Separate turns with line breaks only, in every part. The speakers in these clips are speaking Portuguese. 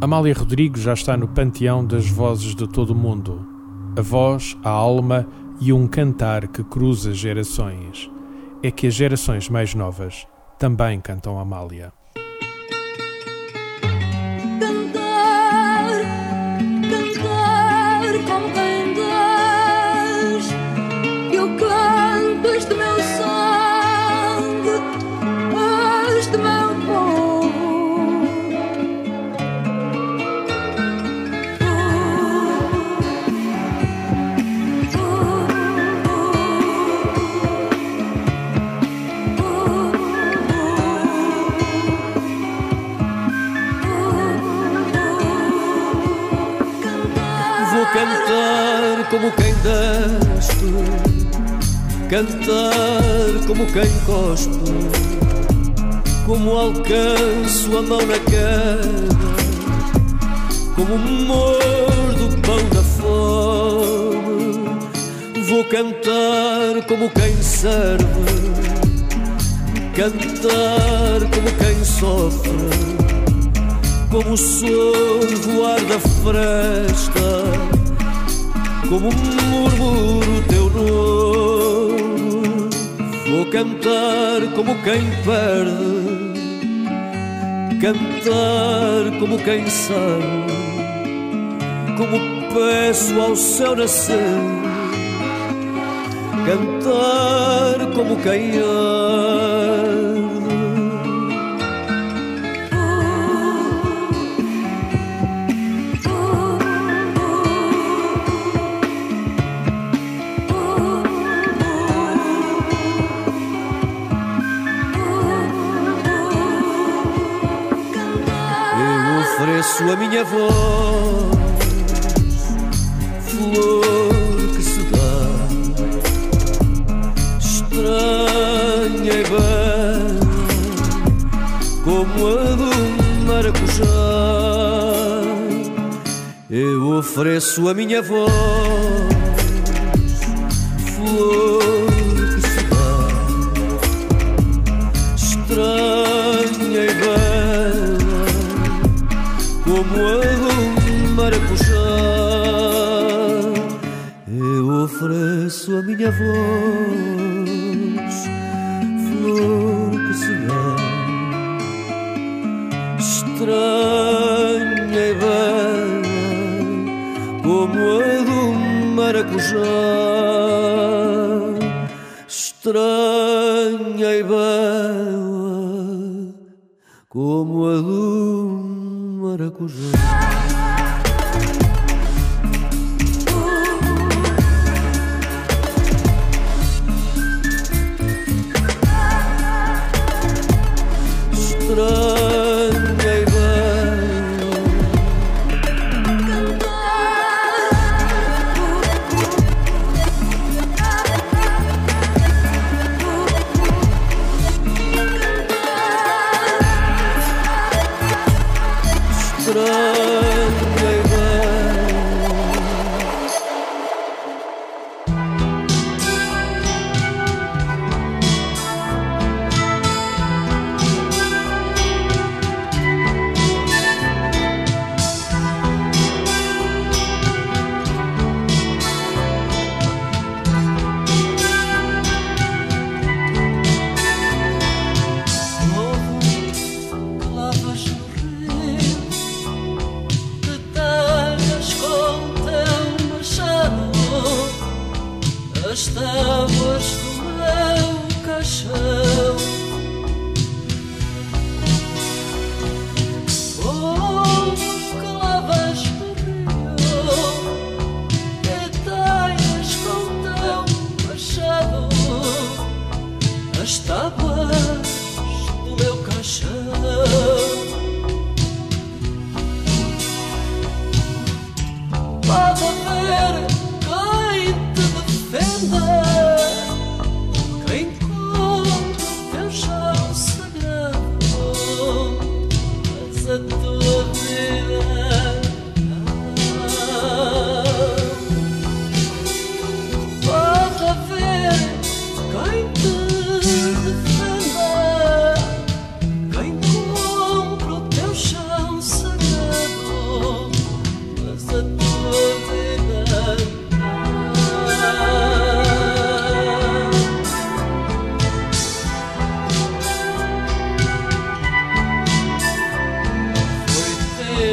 Amália Rodrigues já está no panteão das vozes de todo o mundo. A voz, a alma e um cantar que cruza gerações. É que as gerações mais novas também cantam Amália.
Como quem
deste, cantar como quem cospe, como alcanço a mão na queda, como mordo o pão da fome. Vou cantar como quem serve, cantar como quem sofre como o sol ar da fresta, como murmuro teu nome. Vou cantar como quem perde, cantar como quem sabe, como peço ao céu nascer, cantar como quem arde. Ofereço a minha voz, flor que se dá, estranha e bela, como a do maracujá. Eu ofereço a minha voz,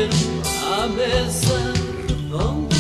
à mesa. Redonda,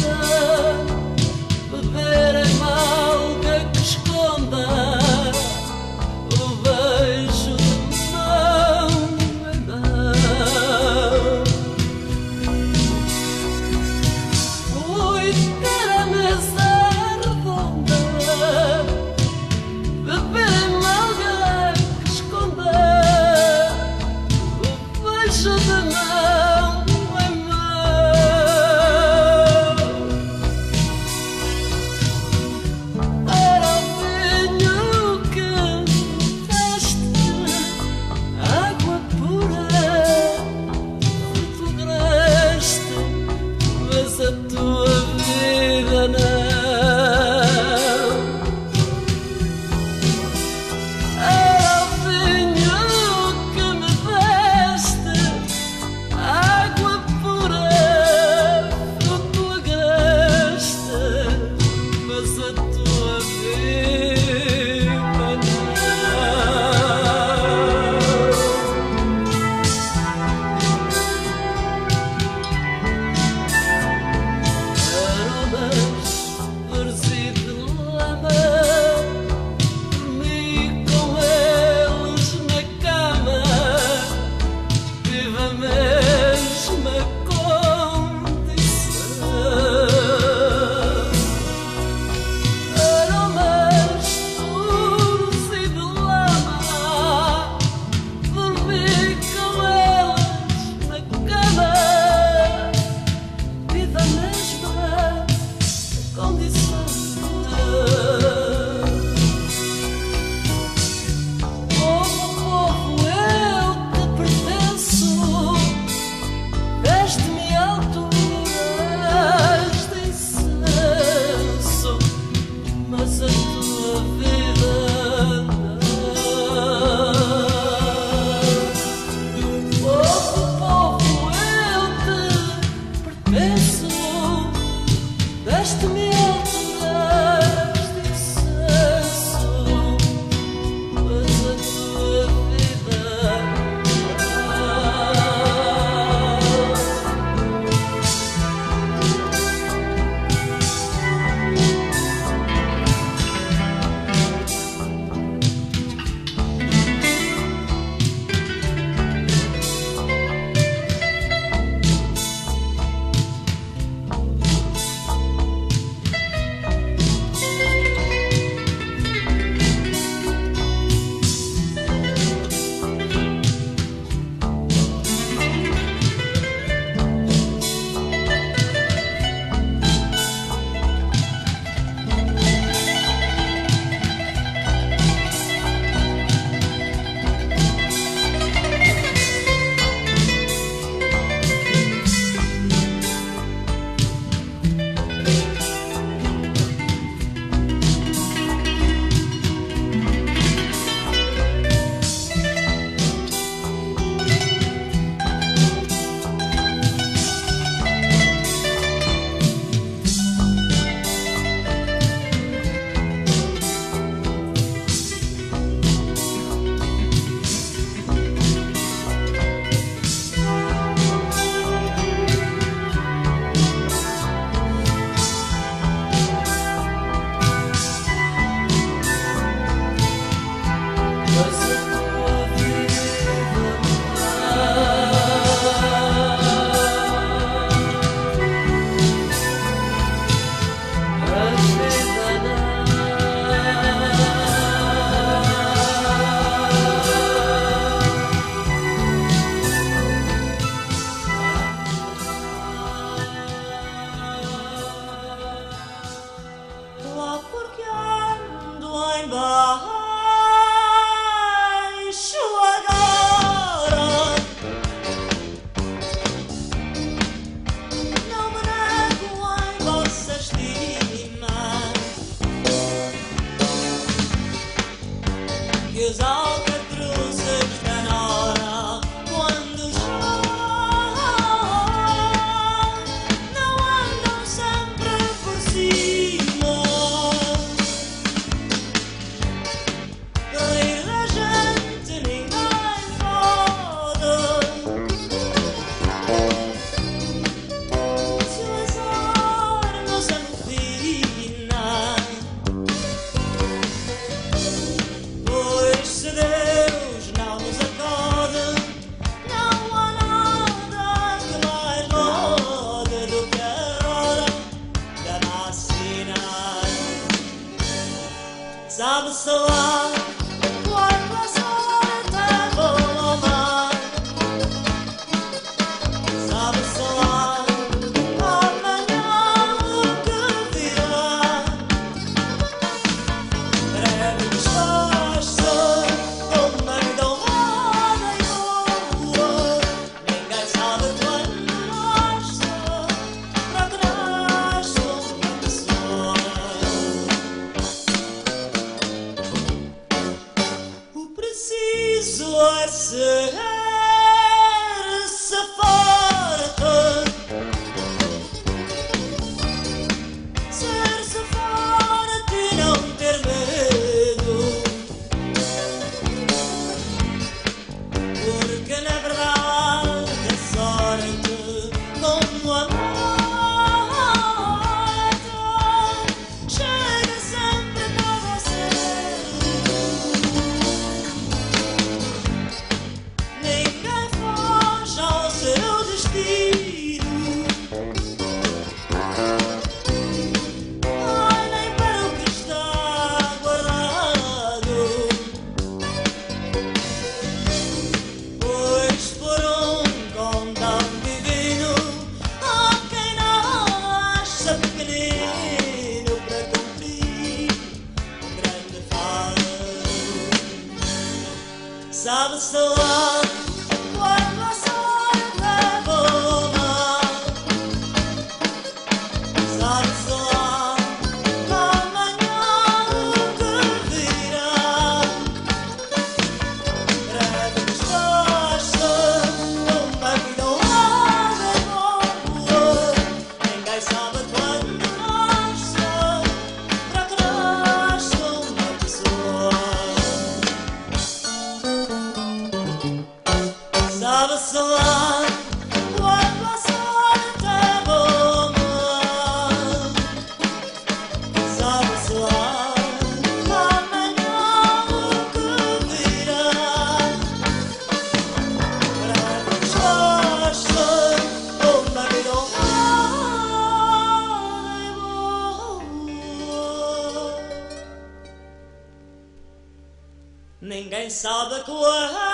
sabe quando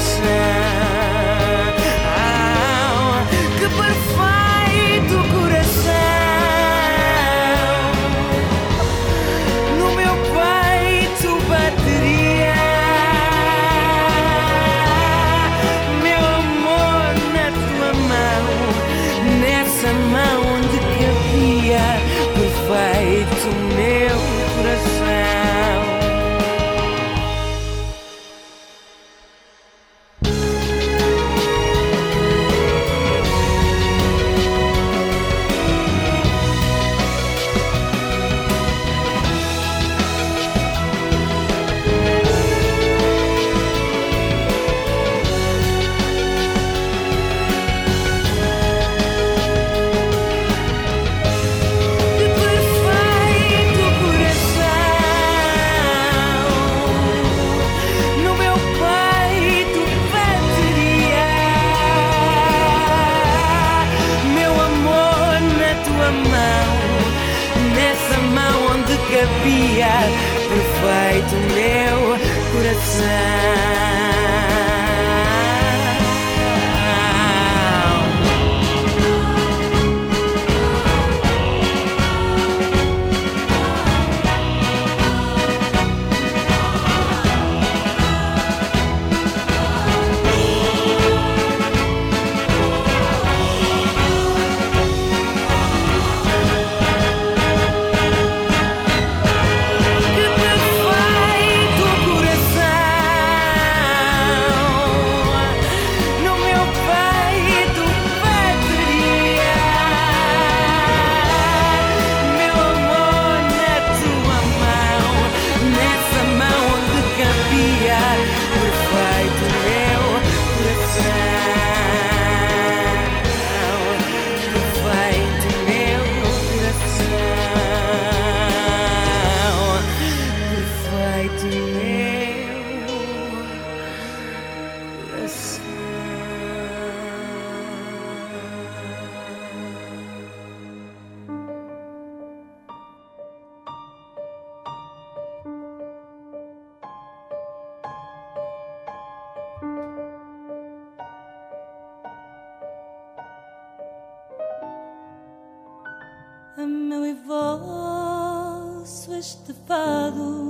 say este fado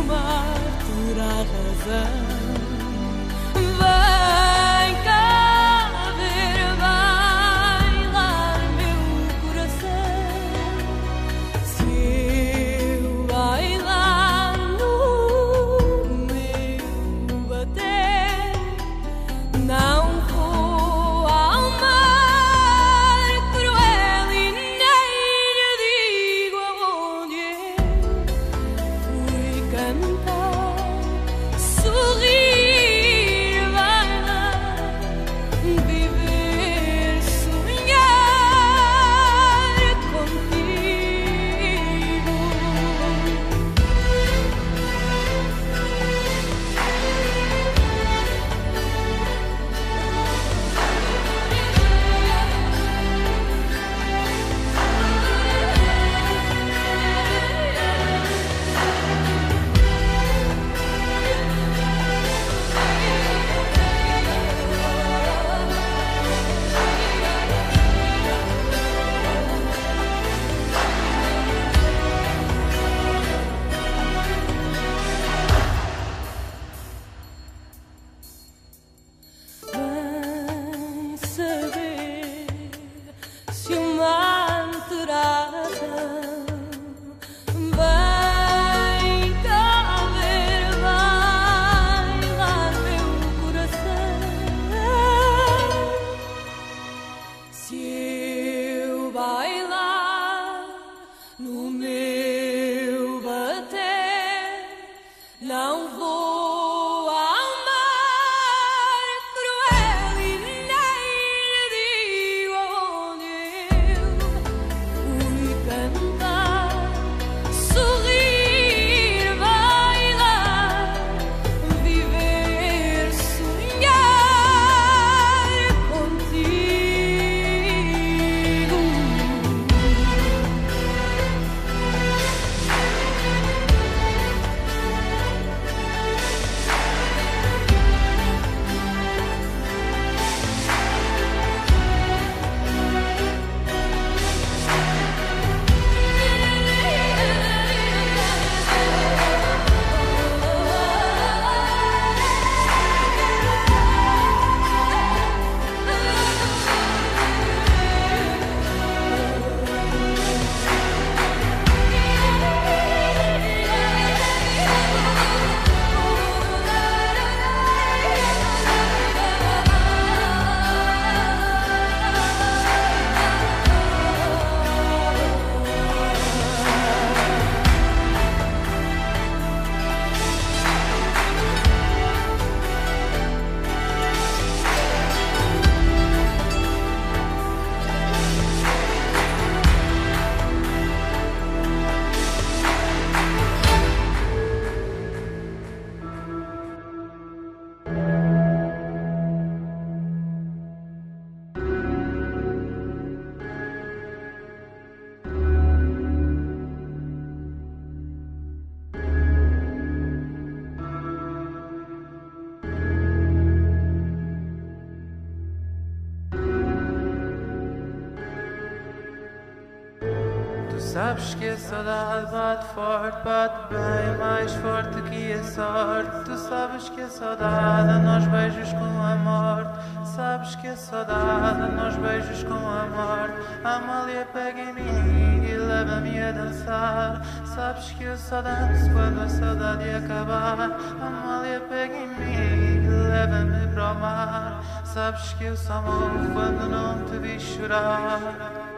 uma
pura razão. Saudade bate forte, bate bem mais forte que a sorte. Tu sabes que a saudade nós beijos com a morte. Sabes que a saudade nós beijos com a morte. Amália pega em mim e leva-me a dançar. Sabes que eu só danço quando a saudade acabar. Amália pega em mim e leva-me para o mar. Sabes que eu só morro quando não te vi chorar.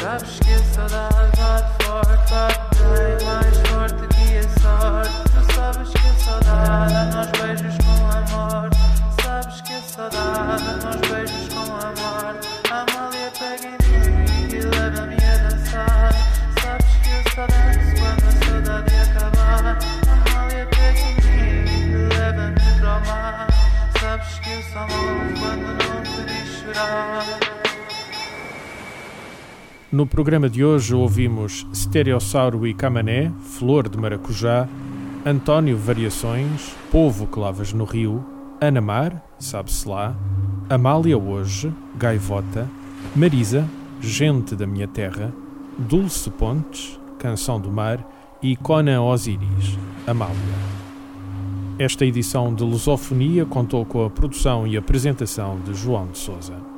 Sabes que a saudade bate forte, bate bem mais forte que a sorte. Tu sabes que a saudade nós beijos com amor. Sabes que a saudade nós beijos com amor. Amália pega em mim e leva-me a dançar. Sabes que eu só danço quando a saudade acabar. Amália pega em mim e leva-me para o mar. Sabes que eu só morro quando não te chorar.
No programa de hoje ouvimos Stereossauro e Camané, Flor de Maracujá, António Variações, Povo que Lavas no Rio, Ana Mar, Sabe-se lá, Amália Hoje, Gaivota, Marisa, Gente da Minha Terra, Dulce Pontes, Canção do Mar e Conan Osiris, Amália. Esta edição de Lusofonia contou com a produção e apresentação de João de Souza.